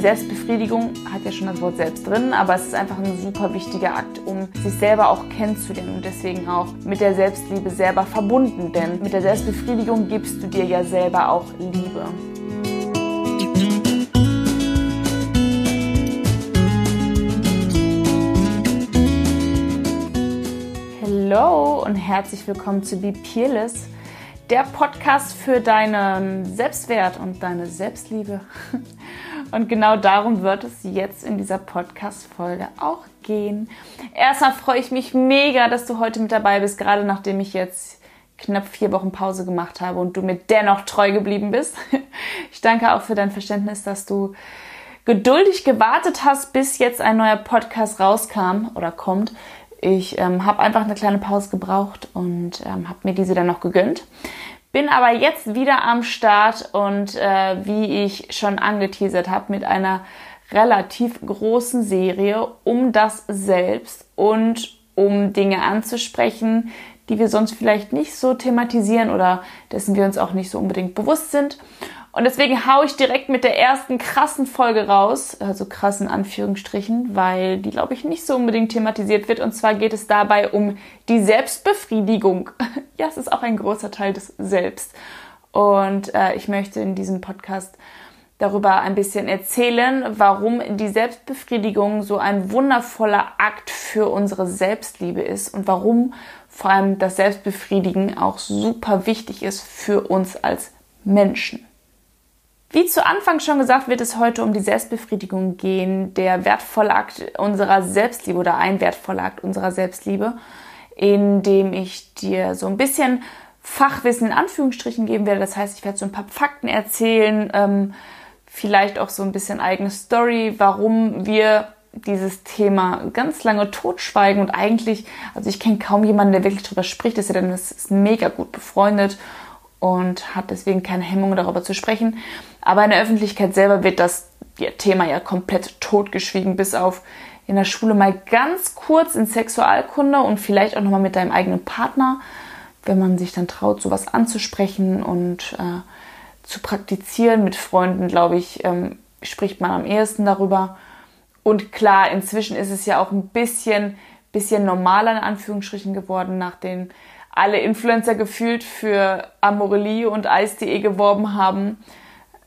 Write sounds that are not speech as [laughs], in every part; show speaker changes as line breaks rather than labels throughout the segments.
Die Selbstbefriedigung hat ja schon das Wort selbst drin, aber es ist einfach ein super wichtiger Akt, um sich selber auch kennenzulernen und deswegen auch mit der Selbstliebe selber verbunden. Denn mit der Selbstbefriedigung gibst du dir ja selber auch Liebe. Hallo und herzlich willkommen zu Be Peerless, der Podcast für deinen Selbstwert und deine Selbstliebe. [laughs] Und genau darum wird es jetzt in dieser Podcast-Folge auch gehen. Erstmal freue ich mich mega, dass du heute mit dabei bist, gerade nachdem ich jetzt knapp vier Wochen Pause gemacht habe und du mir dennoch treu geblieben bist. [laughs] Ich danke auch für dein Verständnis, dass du geduldig gewartet hast, bis jetzt ein neuer Podcast rauskam oder kommt. Ich ähm, habe einfach eine kleine Pause gebraucht und ähm, habe mir diese dann noch gegönnt. Bin aber jetzt wieder am Start und äh, wie ich schon angeteasert habe, mit einer relativ großen Serie um das Selbst und um Dinge anzusprechen, die wir sonst vielleicht nicht so thematisieren oder dessen wir uns auch nicht so unbedingt bewusst sind. Und deswegen haue ich direkt mit der ersten krassen Folge raus, also krassen Anführungsstrichen, weil die, glaube ich, nicht so unbedingt thematisiert wird. Und zwar geht es dabei um die Selbstbefriedigung. [laughs] Ja, es ist auch ein großer Teil des Selbst. Und äh, ich möchte in diesem Podcast darüber ein bisschen erzählen, warum die Selbstbefriedigung so ein wundervoller Akt für unsere Selbstliebe ist und warum vor allem das Selbstbefriedigen auch super wichtig ist für uns als Menschen. Wie zu Anfang schon gesagt, wird es heute um die Selbstbefriedigung gehen, der wertvolle Akt unserer Selbstliebe oder ein wertvoller Akt unserer Selbstliebe, in dem ich dir so ein bisschen Fachwissen in Anführungsstrichen geben werde. Das heißt, ich werde so ein paar Fakten erzählen, ähm, vielleicht auch so ein bisschen eigene Story, warum wir dieses Thema ganz lange totschweigen und eigentlich, also ich kenne kaum jemanden, der wirklich darüber spricht, ist ja dann ist mega gut befreundet und hat deswegen keine Hemmung darüber zu sprechen. Aber in der Öffentlichkeit selber wird das Thema ja komplett totgeschwiegen, bis auf in der Schule mal ganz kurz in Sexualkunde und vielleicht auch nochmal mit deinem eigenen Partner, wenn man sich dann traut, sowas anzusprechen und äh, zu praktizieren. Mit Freunden, glaube ich, ähm, spricht man am ehesten darüber. Und klar, inzwischen ist es ja auch ein bisschen, bisschen normaler in Anführungsstrichen geworden, nach den alle Influencer gefühlt für Amorelie und Ice.de geworben haben,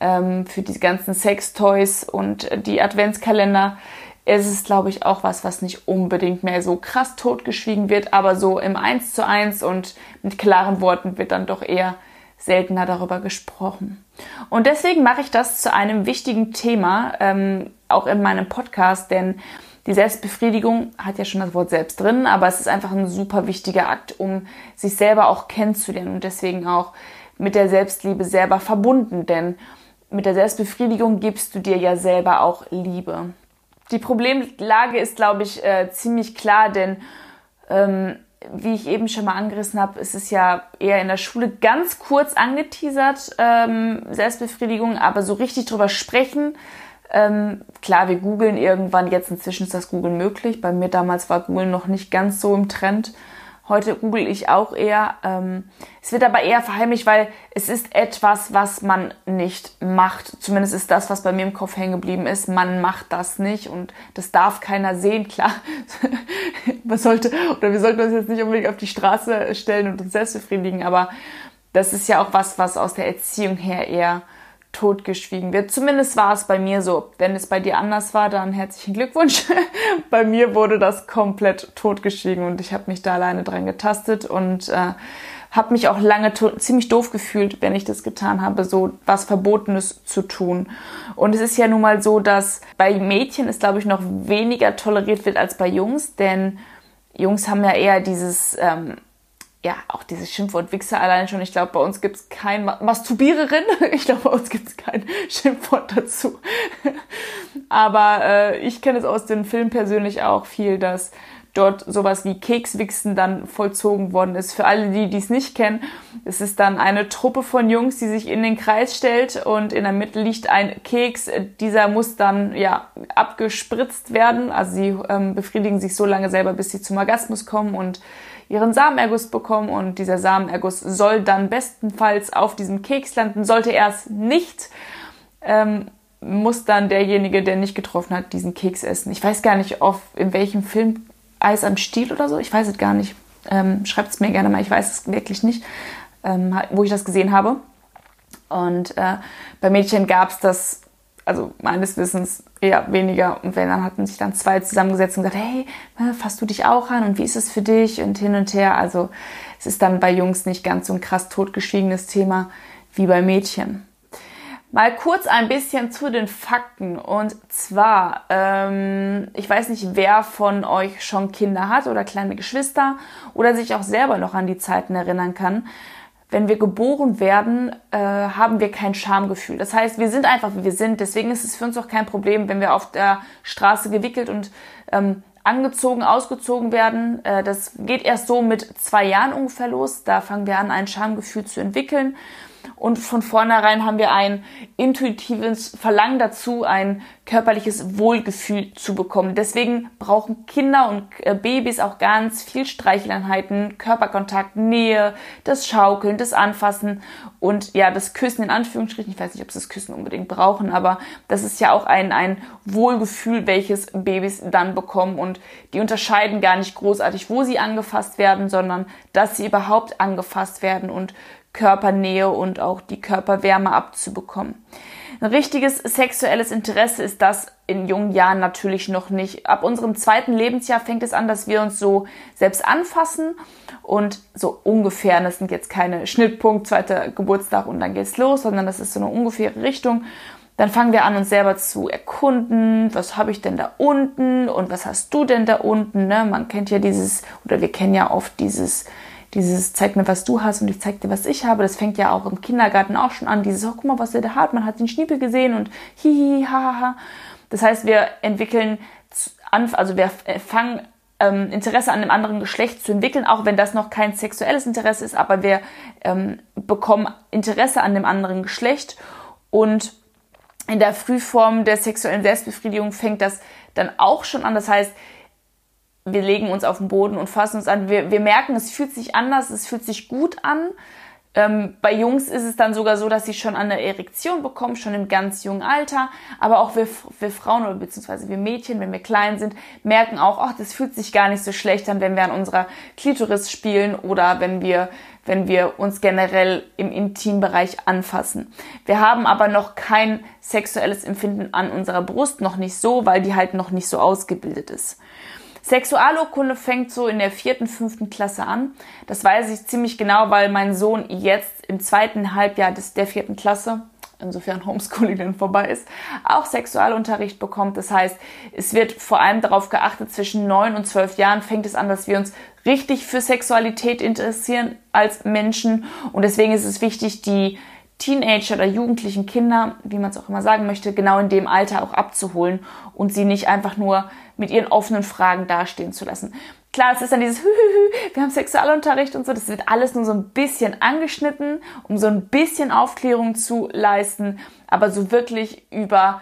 ähm, für die ganzen Sextoys und die Adventskalender. Es ist, glaube ich, auch was, was nicht unbedingt mehr so krass totgeschwiegen wird, aber so im Eins zu eins und mit klaren Worten wird dann doch eher seltener darüber gesprochen. Und deswegen mache ich das zu einem wichtigen Thema, ähm, auch in meinem Podcast, denn die Selbstbefriedigung hat ja schon das Wort selbst drin, aber es ist einfach ein super wichtiger Akt, um sich selber auch kennenzulernen und deswegen auch mit der Selbstliebe selber verbunden, denn mit der Selbstbefriedigung gibst du dir ja selber auch Liebe. Die Problemlage ist, glaube ich, äh, ziemlich klar, denn ähm, wie ich eben schon mal angerissen habe, ist es ja eher in der Schule ganz kurz angeteasert, ähm, Selbstbefriedigung, aber so richtig drüber sprechen, ähm, klar, wir googeln irgendwann, jetzt inzwischen ist das Googeln möglich. Bei mir damals war Google noch nicht ganz so im Trend. Heute google ich auch eher. Ähm, es wird aber eher verheimlicht, weil es ist etwas, was man nicht macht. Zumindest ist das, was bei mir im Kopf hängen geblieben ist. Man macht das nicht und das darf keiner sehen. Klar, [laughs] was sollte, oder wir sollten uns jetzt nicht unbedingt auf die Straße stellen und uns selbst befriedigen, aber das ist ja auch was, was aus der Erziehung her eher totgeschwiegen wird. Zumindest war es bei mir so. Wenn es bei dir anders war, dann herzlichen Glückwunsch. [laughs] bei mir wurde das komplett totgeschwiegen und ich habe mich da alleine dran getastet und äh, habe mich auch lange ziemlich doof gefühlt, wenn ich das getan habe, so was Verbotenes zu tun. Und es ist ja nun mal so, dass bei Mädchen es, glaube ich, noch weniger toleriert wird als bei Jungs, denn Jungs haben ja eher dieses ähm, ja, auch dieses Schimpfwort Wichser allein schon. Ich glaube, bei uns gibt's kein Masturbiererin. [laughs] Ich glaube, bei uns gibt's kein Schimpfwort dazu. [laughs] Aber äh, ich kenne es aus dem Film persönlich auch viel, dass dort sowas wie Kekswichsen dann vollzogen worden ist. Für alle, die dies nicht kennen, es ist dann eine Truppe von Jungs, die sich in den Kreis stellt und in der Mitte liegt ein Keks. Dieser muss dann ja abgespritzt werden. Also sie ähm, befriedigen sich so lange selber, bis sie zum Orgasmus kommen und ihren Samenerguss bekommen und dieser Samenerguss soll dann bestenfalls auf diesem Keks landen. Sollte er es nicht, ähm, muss dann derjenige, der nicht getroffen hat, diesen Keks essen. Ich weiß gar nicht, auf, in welchem Film Eis am Stiel oder so. Ich weiß es gar nicht. Ähm, Schreibt es mir gerne mal. Ich weiß es wirklich nicht, ähm, wo ich das gesehen habe. Und äh, bei Mädchen gab es das, also meines Wissens eher weniger. Und wenn dann hatten sich dann zwei zusammengesetzt und gesagt, hey, fasst du dich auch an und wie ist es für dich und hin und her. Also es ist dann bei Jungs nicht ganz so ein krass totgeschwiegenes Thema wie bei Mädchen. Mal kurz ein bisschen zu den Fakten. Und zwar, ähm, ich weiß nicht, wer von euch schon Kinder hat oder kleine Geschwister oder sich auch selber noch an die Zeiten erinnern kann. Wenn wir geboren werden, äh, haben wir kein Schamgefühl. Das heißt, wir sind einfach, wie wir sind. Deswegen ist es für uns auch kein Problem, wenn wir auf der Straße gewickelt und ähm, angezogen, ausgezogen werden. Äh, das geht erst so mit zwei Jahren ungefähr los. Da fangen wir an, ein Schamgefühl zu entwickeln und von vornherein haben wir ein intuitives Verlangen dazu, ein körperliches Wohlgefühl zu bekommen. Deswegen brauchen Kinder und äh, Babys auch ganz viel Streicheleinheiten, Körperkontakt, Nähe, das Schaukeln, das Anfassen und ja, das Küssen in Anführungsstrichen. Ich weiß nicht, ob sie das Küssen unbedingt brauchen, aber das ist ja auch ein, ein Wohlgefühl, welches Babys dann bekommen und die unterscheiden gar nicht großartig, wo sie angefasst werden, sondern dass sie überhaupt angefasst werden und Körpernähe und auch die Körperwärme abzubekommen. Ein richtiges sexuelles Interesse ist das in jungen Jahren natürlich noch nicht. Ab unserem zweiten Lebensjahr fängt es an, dass wir uns so selbst anfassen und so ungefähr, das sind jetzt keine Schnittpunkt, zweiter Geburtstag und dann geht's los, sondern das ist so eine ungefähre Richtung. Dann fangen wir an, uns selber zu erkunden. Was habe ich denn da unten und was hast du denn da unten? Ne? Man kennt ja dieses, oder wir kennen ja oft dieses, dieses zeig mir, was du hast und ich zeig dir, was ich habe. Das fängt ja auch im Kindergarten auch schon an. Dieses, oh, guck mal, was der da hat. Man hat den Schniepel gesehen und hihi, hahaha. Das heißt, wir entwickeln, also wir fangen ähm, Interesse an dem anderen Geschlecht zu entwickeln, auch wenn das noch kein sexuelles Interesse ist, aber wir ähm, bekommen Interesse an dem anderen Geschlecht und in der Frühform der sexuellen Selbstbefriedigung fängt das dann auch schon an. Das heißt, wir legen uns auf den Boden und fassen uns an. Wir, wir merken, es fühlt sich anders, es fühlt sich gut an. Ähm, bei Jungs ist es dann sogar so, dass sie schon eine Erektion bekommen, schon im ganz jungen Alter. Aber auch wir, wir Frauen oder beziehungsweise wir Mädchen, wenn wir klein sind, merken auch, ach, das fühlt sich gar nicht so schlecht an, wenn wir an unserer Klitoris spielen oder wenn wir, wenn wir uns generell im Intimbereich anfassen. Wir haben aber noch kein sexuelles Empfinden an unserer Brust, noch nicht so, weil die halt noch nicht so ausgebildet ist. Sexualurkunde fängt so in der vierten, fünften Klasse an. Das weiß ich ziemlich genau, weil mein Sohn jetzt im zweiten Halbjahr des, der vierten Klasse, insofern Homeschooling dann vorbei ist, auch Sexualunterricht bekommt. Das heißt, es wird vor allem darauf geachtet, zwischen neun und zwölf Jahren fängt es an, dass wir uns richtig für Sexualität interessieren als Menschen. Und deswegen ist es wichtig, die Teenager oder jugendlichen Kinder, wie man es auch immer sagen möchte, genau in dem Alter auch abzuholen und sie nicht einfach nur mit ihren offenen Fragen dastehen zu lassen. Klar, es ist dann dieses [laughs] wir haben Sexualunterricht und so, das wird alles nur so ein bisschen angeschnitten, um so ein bisschen Aufklärung zu leisten, aber so wirklich über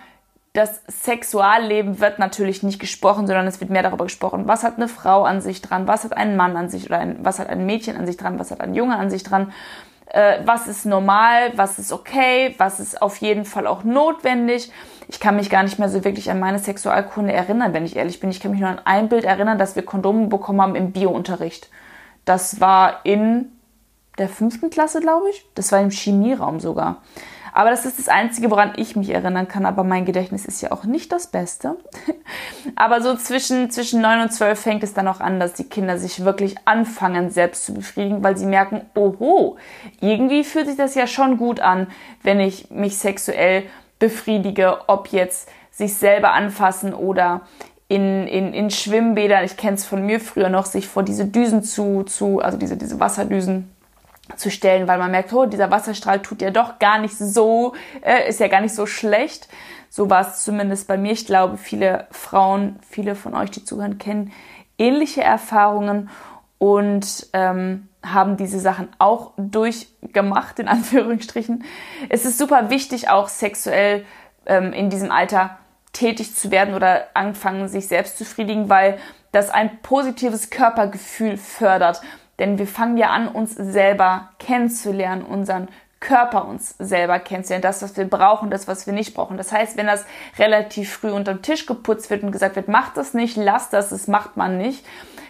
das Sexualleben wird natürlich nicht gesprochen, sondern es wird mehr darüber gesprochen, was hat eine Frau an sich dran, was hat ein Mann an sich oder ein, was hat ein Mädchen an sich dran, was hat ein Junge an sich dran, äh, was ist normal, was ist okay, was ist auf jeden Fall auch notwendig ich kann mich gar nicht mehr so wirklich an meine Sexualkunde erinnern, wenn ich ehrlich bin. Ich kann mich nur an ein Bild erinnern, dass wir Kondome bekommen haben im Biounterricht. Das war in der fünften Klasse, glaube ich. Das war im Chemieraum sogar. Aber das ist das Einzige, woran ich mich erinnern kann. Aber mein Gedächtnis ist ja auch nicht das Beste. [laughs] Aber so zwischen, zwischen 9 und 12 fängt es dann auch an, dass die Kinder sich wirklich anfangen, selbst zu befriedigen, weil sie merken, oho, irgendwie fühlt sich das ja schon gut an, wenn ich mich sexuell befriedige, ob jetzt sich selber anfassen oder in, in, in Schwimmbädern, ich kenne es von mir früher noch, sich vor diese Düsen zu, zu also diese, diese Wasserdüsen zu stellen, weil man merkt, oh, dieser Wasserstrahl tut ja doch gar nicht so, äh, ist ja gar nicht so schlecht. So war es zumindest bei mir. Ich glaube, viele Frauen, viele von euch, die zuhören, kennen ähnliche Erfahrungen und ähm, haben diese Sachen auch durchgemacht, in [laughs] Anführungsstrichen. Es ist super wichtig, auch sexuell ähm, in diesem Alter tätig zu werden oder anfangen, sich selbst zu befriedigen, weil das ein positives Körpergefühl fördert. Denn wir fangen ja an, uns selber kennenzulernen, unseren Körper uns selber kennenzulernen, das, was wir brauchen, das, was wir nicht brauchen. Das heißt, wenn das relativ früh unterm Tisch geputzt wird und gesagt wird, macht das nicht, lass das, das macht man nicht,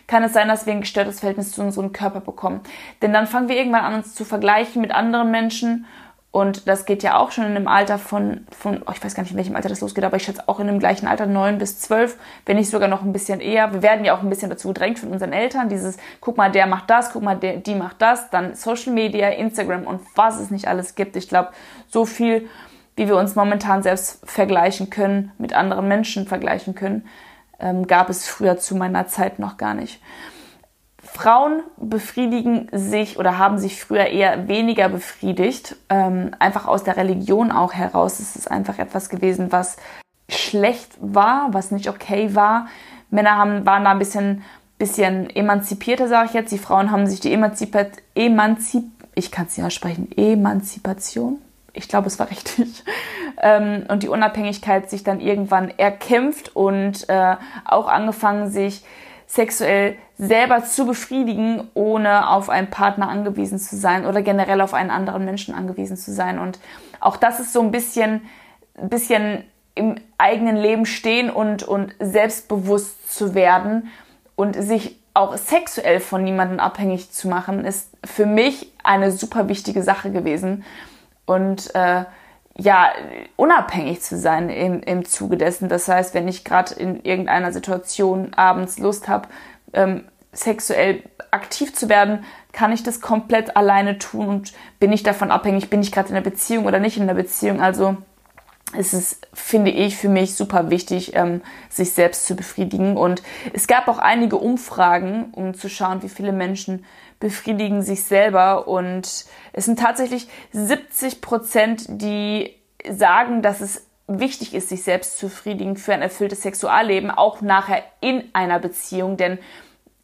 kann es sein, dass wir ein gestörtes Verhältnis zu unserem Körper bekommen. Denn dann fangen wir irgendwann an, uns zu vergleichen mit anderen Menschen und das geht ja auch schon in einem Alter von, von oh, ich weiß gar nicht, in welchem Alter das losgeht, aber ich schätze auch in dem gleichen Alter, neun bis zwölf, wenn nicht sogar noch ein bisschen eher. Wir werden ja auch ein bisschen dazu gedrängt von unseren Eltern, dieses, guck mal, der macht das, guck mal, der, die macht das, dann Social Media, Instagram und was es nicht alles gibt. Ich glaube, so viel, wie wir uns momentan selbst vergleichen können, mit anderen Menschen vergleichen können, ähm, gab es früher zu meiner Zeit noch gar nicht. Frauen befriedigen sich oder haben sich früher eher weniger befriedigt, ähm, einfach aus der Religion auch heraus. Es ist einfach etwas gewesen, was schlecht war, was nicht okay war. Männer haben, waren da ein bisschen, bisschen emanzipierter, sage ich jetzt. Die Frauen haben sich die Emanzipat, Emanzip, ich kann es nicht aussprechen, Emanzipation, ich glaube, es war richtig, [laughs] ähm, und die Unabhängigkeit sich dann irgendwann erkämpft und äh, auch angefangen, sich sexuell selber zu befriedigen, ohne auf einen Partner angewiesen zu sein oder generell auf einen anderen Menschen angewiesen zu sein. Und auch das ist so ein bisschen, bisschen im eigenen Leben stehen und, und selbstbewusst zu werden und sich auch sexuell von niemandem abhängig zu machen, ist für mich eine super wichtige Sache gewesen. Und äh, ja, unabhängig zu sein im, im Zuge dessen. Das heißt, wenn ich gerade in irgendeiner Situation abends Lust habe, ähm, sexuell aktiv zu werden, kann ich das komplett alleine tun und bin ich davon abhängig, bin ich gerade in einer Beziehung oder nicht in einer Beziehung. Also es ist, finde ich, für mich super wichtig, ähm, sich selbst zu befriedigen. Und es gab auch einige Umfragen, um zu schauen, wie viele Menschen befriedigen sich selber. Und es sind tatsächlich 70 Prozent, die sagen, dass es wichtig ist, sich selbst zu befriedigen für ein erfülltes Sexualleben, auch nachher in einer Beziehung. Denn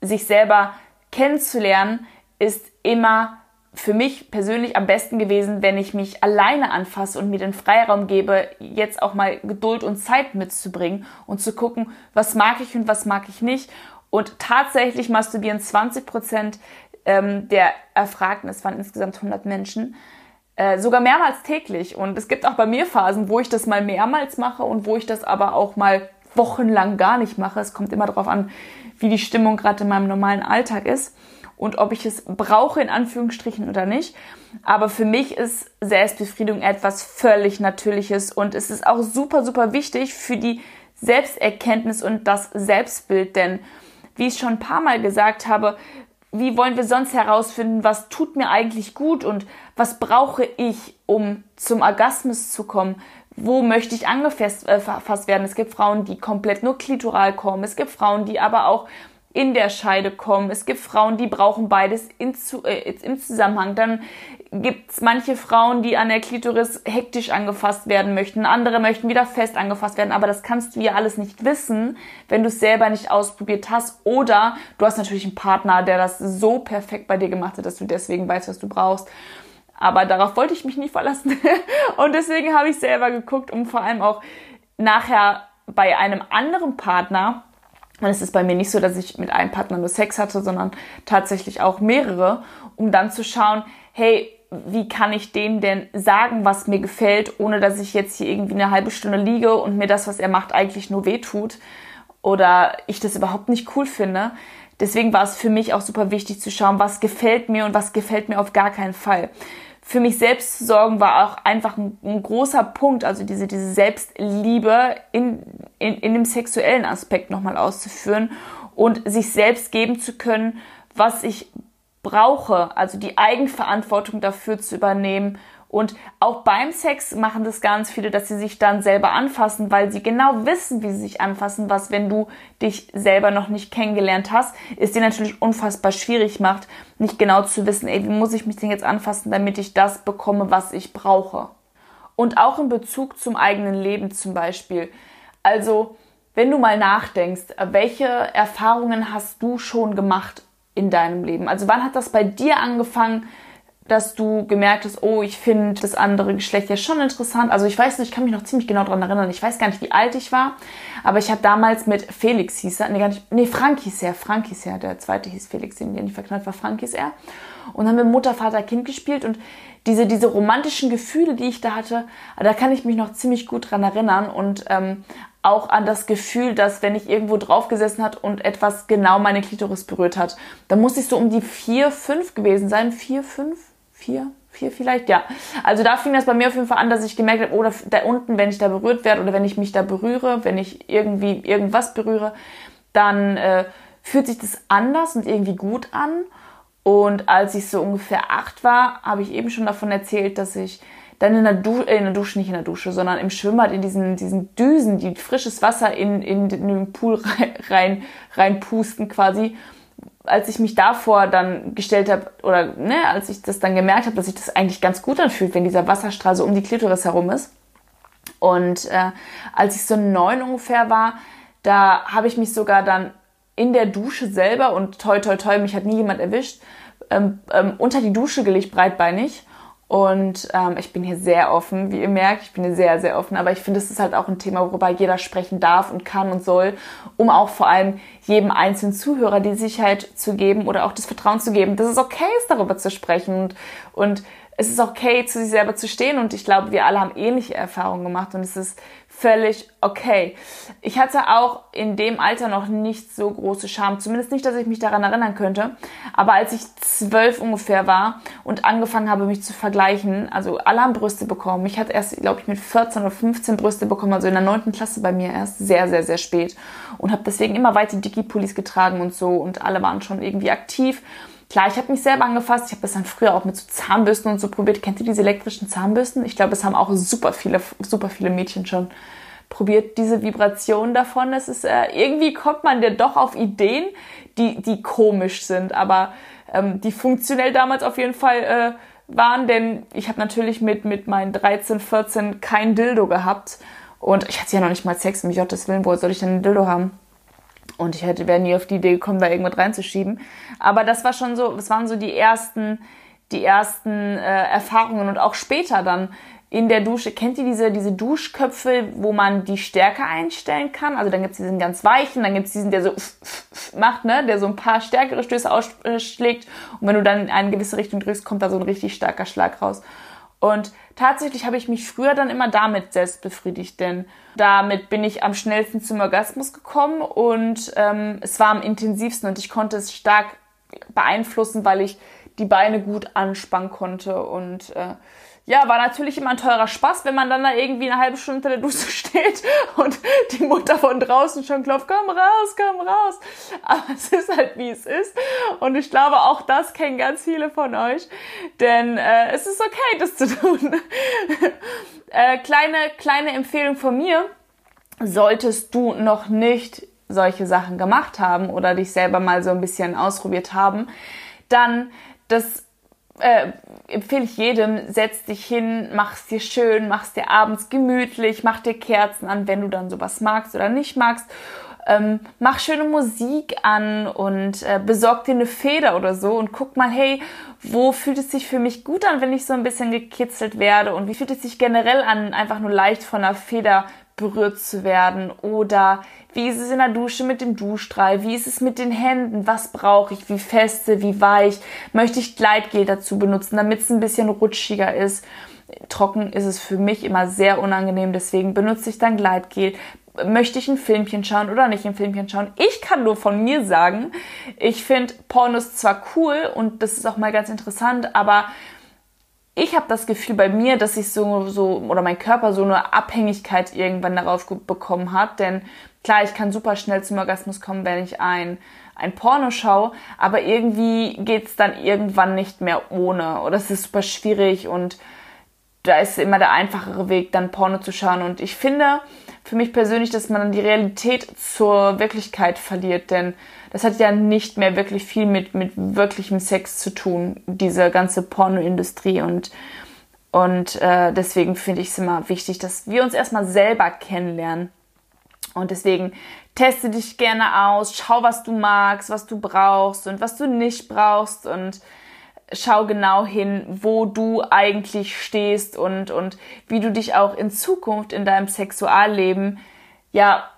sich selber kennenzulernen ist immer für mich persönlich am besten gewesen, wenn ich mich alleine anfasse und mir den Freiraum gebe, jetzt auch mal Geduld und Zeit mitzubringen und zu gucken, was mag ich und was mag ich nicht. Und tatsächlich masturbieren 20 Prozent ähm, der Erfragten, es waren insgesamt 100 Menschen, äh, sogar mehrmals täglich. Und es gibt auch bei mir Phasen, wo ich das mal mehrmals mache und wo ich das aber auch mal wochenlang gar nicht mache. Es kommt immer darauf an, wie die Stimmung gerade in meinem normalen Alltag ist und ob ich es brauche in Anführungsstrichen oder nicht. Aber für mich ist Selbstbefriedigung etwas völlig Natürliches und es ist auch super, super wichtig für die Selbsterkenntnis und das Selbstbild, denn wie ich schon ein paar Mal gesagt habe, wie wollen wir sonst herausfinden, was tut mir eigentlich gut und was brauche ich, um zum Orgasmus zu kommen? Wo möchte ich angefasst äh, werden? Es gibt Frauen, die komplett nur klitoral kommen. Es gibt Frauen, die aber auch in der Scheide kommen. Es gibt Frauen, die brauchen beides in, äh, im Zusammenhang. Dann gibt es manche Frauen, die an der Klitoris hektisch angefasst werden möchten. Andere möchten wieder fest angefasst werden. Aber das kannst du ja alles nicht wissen, wenn du es selber nicht ausprobiert hast. Oder du hast natürlich einen Partner, der das so perfekt bei dir gemacht hat, dass du deswegen weißt, was du brauchst. Aber darauf wollte ich mich nie verlassen. [laughs] Und deswegen habe ich selber geguckt, um vor allem auch nachher bei einem anderen Partner und es ist bei mir nicht so, dass ich mit einem Partner nur Sex hatte, sondern tatsächlich auch mehrere, um dann zu schauen, hey, wie kann ich dem denn sagen, was mir gefällt, ohne dass ich jetzt hier irgendwie eine halbe Stunde liege und mir das, was er macht, eigentlich nur wehtut oder ich das überhaupt nicht cool finde. Deswegen war es für mich auch super wichtig zu schauen, was gefällt mir und was gefällt mir auf gar keinen Fall für mich selbst zu sorgen war auch einfach ein, ein großer Punkt, also diese, diese Selbstliebe in, in, in dem sexuellen Aspekt nochmal auszuführen und sich selbst geben zu können, was ich brauche, also die Eigenverantwortung dafür zu übernehmen und auch beim Sex machen das ganz viele, dass sie sich dann selber anfassen, weil sie genau wissen, wie sie sich anfassen, was, wenn du dich selber noch nicht kennengelernt hast, ist dir natürlich unfassbar schwierig macht, nicht genau zu wissen, ey, wie muss ich mich denn jetzt anfassen, damit ich das bekomme, was ich brauche. Und auch in Bezug zum eigenen Leben zum Beispiel. Also, wenn du mal nachdenkst, welche Erfahrungen hast du schon gemacht in deinem Leben? Also, wann hat das bei dir angefangen, dass du gemerkt hast, oh, ich finde das andere Geschlecht ja schon interessant. Also ich weiß nicht, ich kann mich noch ziemlich genau daran erinnern. Ich weiß gar nicht, wie alt ich war, aber ich habe damals mit Felix hieß er, nee, gar nicht, nee, Frank hieß er, Frank hieß er, der zweite hieß Felix, den der nicht verknallt war, Frank hieß er. Und haben wir Mutter, Vater, Kind gespielt und diese, diese romantischen Gefühle, die ich da hatte, da kann ich mich noch ziemlich gut dran erinnern und ähm, auch an das Gefühl, dass wenn ich irgendwo drauf gesessen hat und etwas genau meine Klitoris berührt hat, dann muss ich so um die vier, fünf gewesen sein. Vier, fünf, vier, vier vielleicht, ja. Also da fing das bei mir auf jeden Fall an, dass ich gemerkt habe, oder da unten, wenn ich da berührt werde oder wenn ich mich da berühre, wenn ich irgendwie irgendwas berühre, dann äh, fühlt sich das anders und irgendwie gut an. Und als ich so ungefähr acht war, habe ich eben schon davon erzählt, dass ich dann in der, du in der Dusche, nicht in der Dusche, sondern im Schwimmbad in diesen, diesen Düsen, die frisches Wasser in, in, in den Pool [laughs] rein, rein, quasi. Als ich mich davor dann gestellt habe, oder ne, als ich das dann gemerkt habe, dass sich das eigentlich ganz gut anfühlt, wenn dieser Wasserstrahl so um die Klitoris herum ist. Und äh, als ich so neun ungefähr war, da habe ich mich sogar dann in der Dusche selber und toi toi toi, mich hat nie jemand erwischt, ähm, ähm, unter die Dusche gelegt, breitbeinig. Und ähm, ich bin hier sehr offen, wie ihr merkt, ich bin hier sehr, sehr offen. Aber ich finde, es ist halt auch ein Thema, worüber jeder sprechen darf und kann und soll, um auch vor allem jedem einzelnen Zuhörer die Sicherheit zu geben oder auch das Vertrauen zu geben, dass es okay ist, darüber zu sprechen und, und es ist okay, zu sich selber zu stehen. Und ich glaube, wir alle haben ähnliche Erfahrungen gemacht und es ist völlig okay. Ich hatte auch in dem Alter noch nicht so große Scham, zumindest nicht, dass ich mich daran erinnern könnte. Aber als ich zwölf ungefähr war und angefangen habe, mich zu vergleichen, also alle haben Brüste bekommen. Ich hatte erst, glaube ich, mit 14 oder 15 Brüste bekommen, also in der neunten Klasse bei mir erst, sehr, sehr, sehr spät. Und habe deswegen immer weite Dickie-Pullis getragen und so und alle waren schon irgendwie aktiv. Klar, ich habe mich selber angefasst. Ich habe das dann früher auch mit so Zahnbürsten und so probiert. Kennt ihr diese elektrischen Zahnbürsten? Ich glaube, es haben auch super viele, super viele Mädchen schon probiert. Diese Vibration davon. Es ist äh, irgendwie kommt man ja doch auf Ideen, die die komisch sind, aber ähm, die funktionell damals auf jeden Fall äh, waren. Denn ich habe natürlich mit mit meinen 13, 14 kein Dildo gehabt und ich hatte ja noch nicht mal Sex. Um Gottes Willen, wo soll ich denn ein Dildo haben? Und ich hätte wäre nie auf die Idee gekommen, da irgendwas reinzuschieben. Aber das war schon so, das waren so die ersten, die ersten äh, Erfahrungen und auch später dann in der Dusche. Kennt ihr diese, diese Duschköpfe, wo man die Stärke einstellen kann? Also dann gibt's diesen ganz weichen, dann gibt's diesen, der so macht, ne, der so ein paar stärkere Stöße ausschlägt. Und wenn du dann in eine gewisse Richtung drückst, kommt da so ein richtig starker Schlag raus. Und tatsächlich habe ich mich früher dann immer damit selbst befriedigt, denn damit bin ich am schnellsten zum Orgasmus gekommen und ähm, es war am intensivsten und ich konnte es stark beeinflussen, weil ich die Beine gut anspannen konnte und äh, ja, war natürlich immer ein teurer Spaß, wenn man dann da irgendwie eine halbe Stunde unter der Dusche [laughs] steht und die Mutter von draußen schon klopft, komm raus, komm raus. Aber es ist halt, wie es ist. Und ich glaube, auch das kennen ganz viele von euch. Denn äh, es ist okay, das zu tun. [laughs] äh, kleine, kleine Empfehlung von mir. Solltest du noch nicht solche Sachen gemacht haben oder dich selber mal so ein bisschen ausprobiert haben, dann das äh, empfehle ich jedem, setz dich hin, mach's dir schön, mach's dir abends gemütlich, mach dir Kerzen an, wenn du dann sowas magst oder nicht magst. Ähm, mach schöne Musik an und äh, besorg dir eine Feder oder so und guck mal, hey, wo fühlt es sich für mich gut an, wenn ich so ein bisschen gekitzelt werde und wie fühlt es sich generell an, einfach nur leicht von einer Feder berührt zu werden oder wie ist es in der Dusche mit dem Duschstrahl, wie ist es mit den Händen, was brauche ich, wie feste, wie weich, möchte ich Gleitgel dazu benutzen, damit es ein bisschen rutschiger ist. Trocken ist es für mich immer sehr unangenehm, deswegen benutze ich dann Gleitgel. Möchte ich ein Filmchen schauen oder nicht ein Filmchen schauen? Ich kann nur von mir sagen, ich finde Pornos zwar cool und das ist auch mal ganz interessant, aber ich habe das Gefühl bei mir, dass ich so, so, oder mein Körper so eine Abhängigkeit irgendwann darauf bekommen hat. Denn klar, ich kann super schnell zum Orgasmus kommen, wenn ich ein, ein Porno schaue, aber irgendwie geht's dann irgendwann nicht mehr ohne. Oder es ist super schwierig und da ist immer der einfachere Weg, dann Porno zu schauen. Und ich finde für mich persönlich, dass man die Realität zur Wirklichkeit verliert, denn das hat ja nicht mehr wirklich viel mit, mit wirklichem Sex zu tun, diese ganze Pornoindustrie und und äh, deswegen finde ich es immer wichtig, dass wir uns erstmal selber kennenlernen. Und deswegen teste dich gerne aus, schau, was du magst, was du brauchst und was du nicht brauchst und schau genau hin, wo du eigentlich stehst und, und wie du dich auch in Zukunft in deinem Sexualleben ja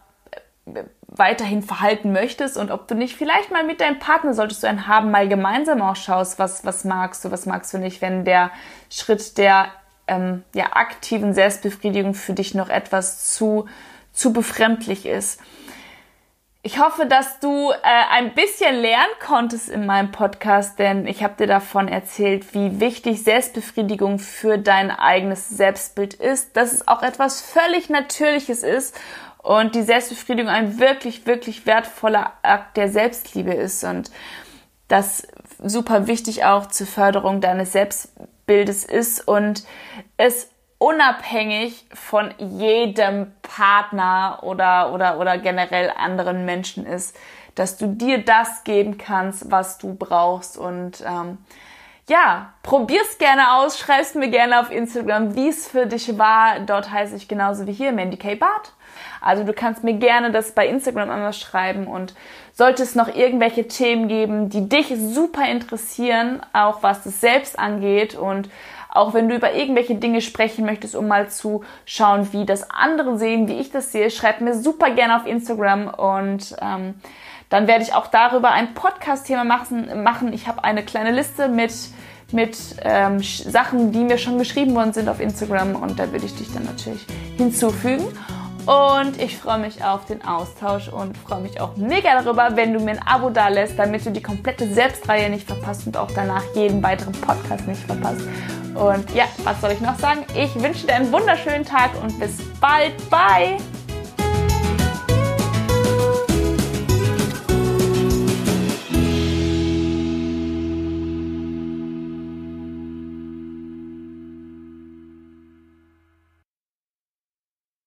weiterhin verhalten möchtest und ob du nicht vielleicht mal mit deinem Partner, solltest du einen haben, mal gemeinsam auch schaust, was, was magst du, was magst du nicht, wenn der Schritt der ähm, ja, aktiven Selbstbefriedigung für dich noch etwas zu, zu befremdlich ist. Ich hoffe, dass du äh, ein bisschen lernen konntest in meinem Podcast, denn ich habe dir davon erzählt, wie wichtig Selbstbefriedigung für dein eigenes Selbstbild ist, dass es auch etwas völlig Natürliches ist und die Selbstbefriedigung ein wirklich, wirklich wertvoller Akt der Selbstliebe ist und das super wichtig auch zur Förderung deines Selbstbildes ist und es unabhängig von jedem Partner oder, oder, oder generell anderen Menschen ist, dass du dir das geben kannst, was du brauchst und ähm, ja, probier's gerne aus, schreib's mir gerne auf Instagram, wie es für dich war. Dort heiße ich genauso wie hier Mandy K. Bart. Also du kannst mir gerne das bei Instagram einmal schreiben und sollte es noch irgendwelche Themen geben, die dich super interessieren, auch was es selbst angeht und auch wenn du über irgendwelche Dinge sprechen möchtest, um mal zu schauen, wie das andere sehen, wie ich das sehe, schreib mir super gerne auf Instagram und ähm, dann werde ich auch darüber ein Podcast-Thema machen, machen. Ich habe eine kleine Liste mit mit ähm, Sachen, die mir schon geschrieben worden sind auf Instagram und da würde ich dich dann natürlich hinzufügen. Und ich freue mich auf den Austausch und freue mich auch mega darüber, wenn du mir ein Abo da lässt, damit du die komplette Selbstreihe nicht verpasst und auch danach jeden weiteren Podcast nicht verpasst. Und ja, was soll ich noch sagen? Ich wünsche dir einen wunderschönen Tag und bis bald. Bye!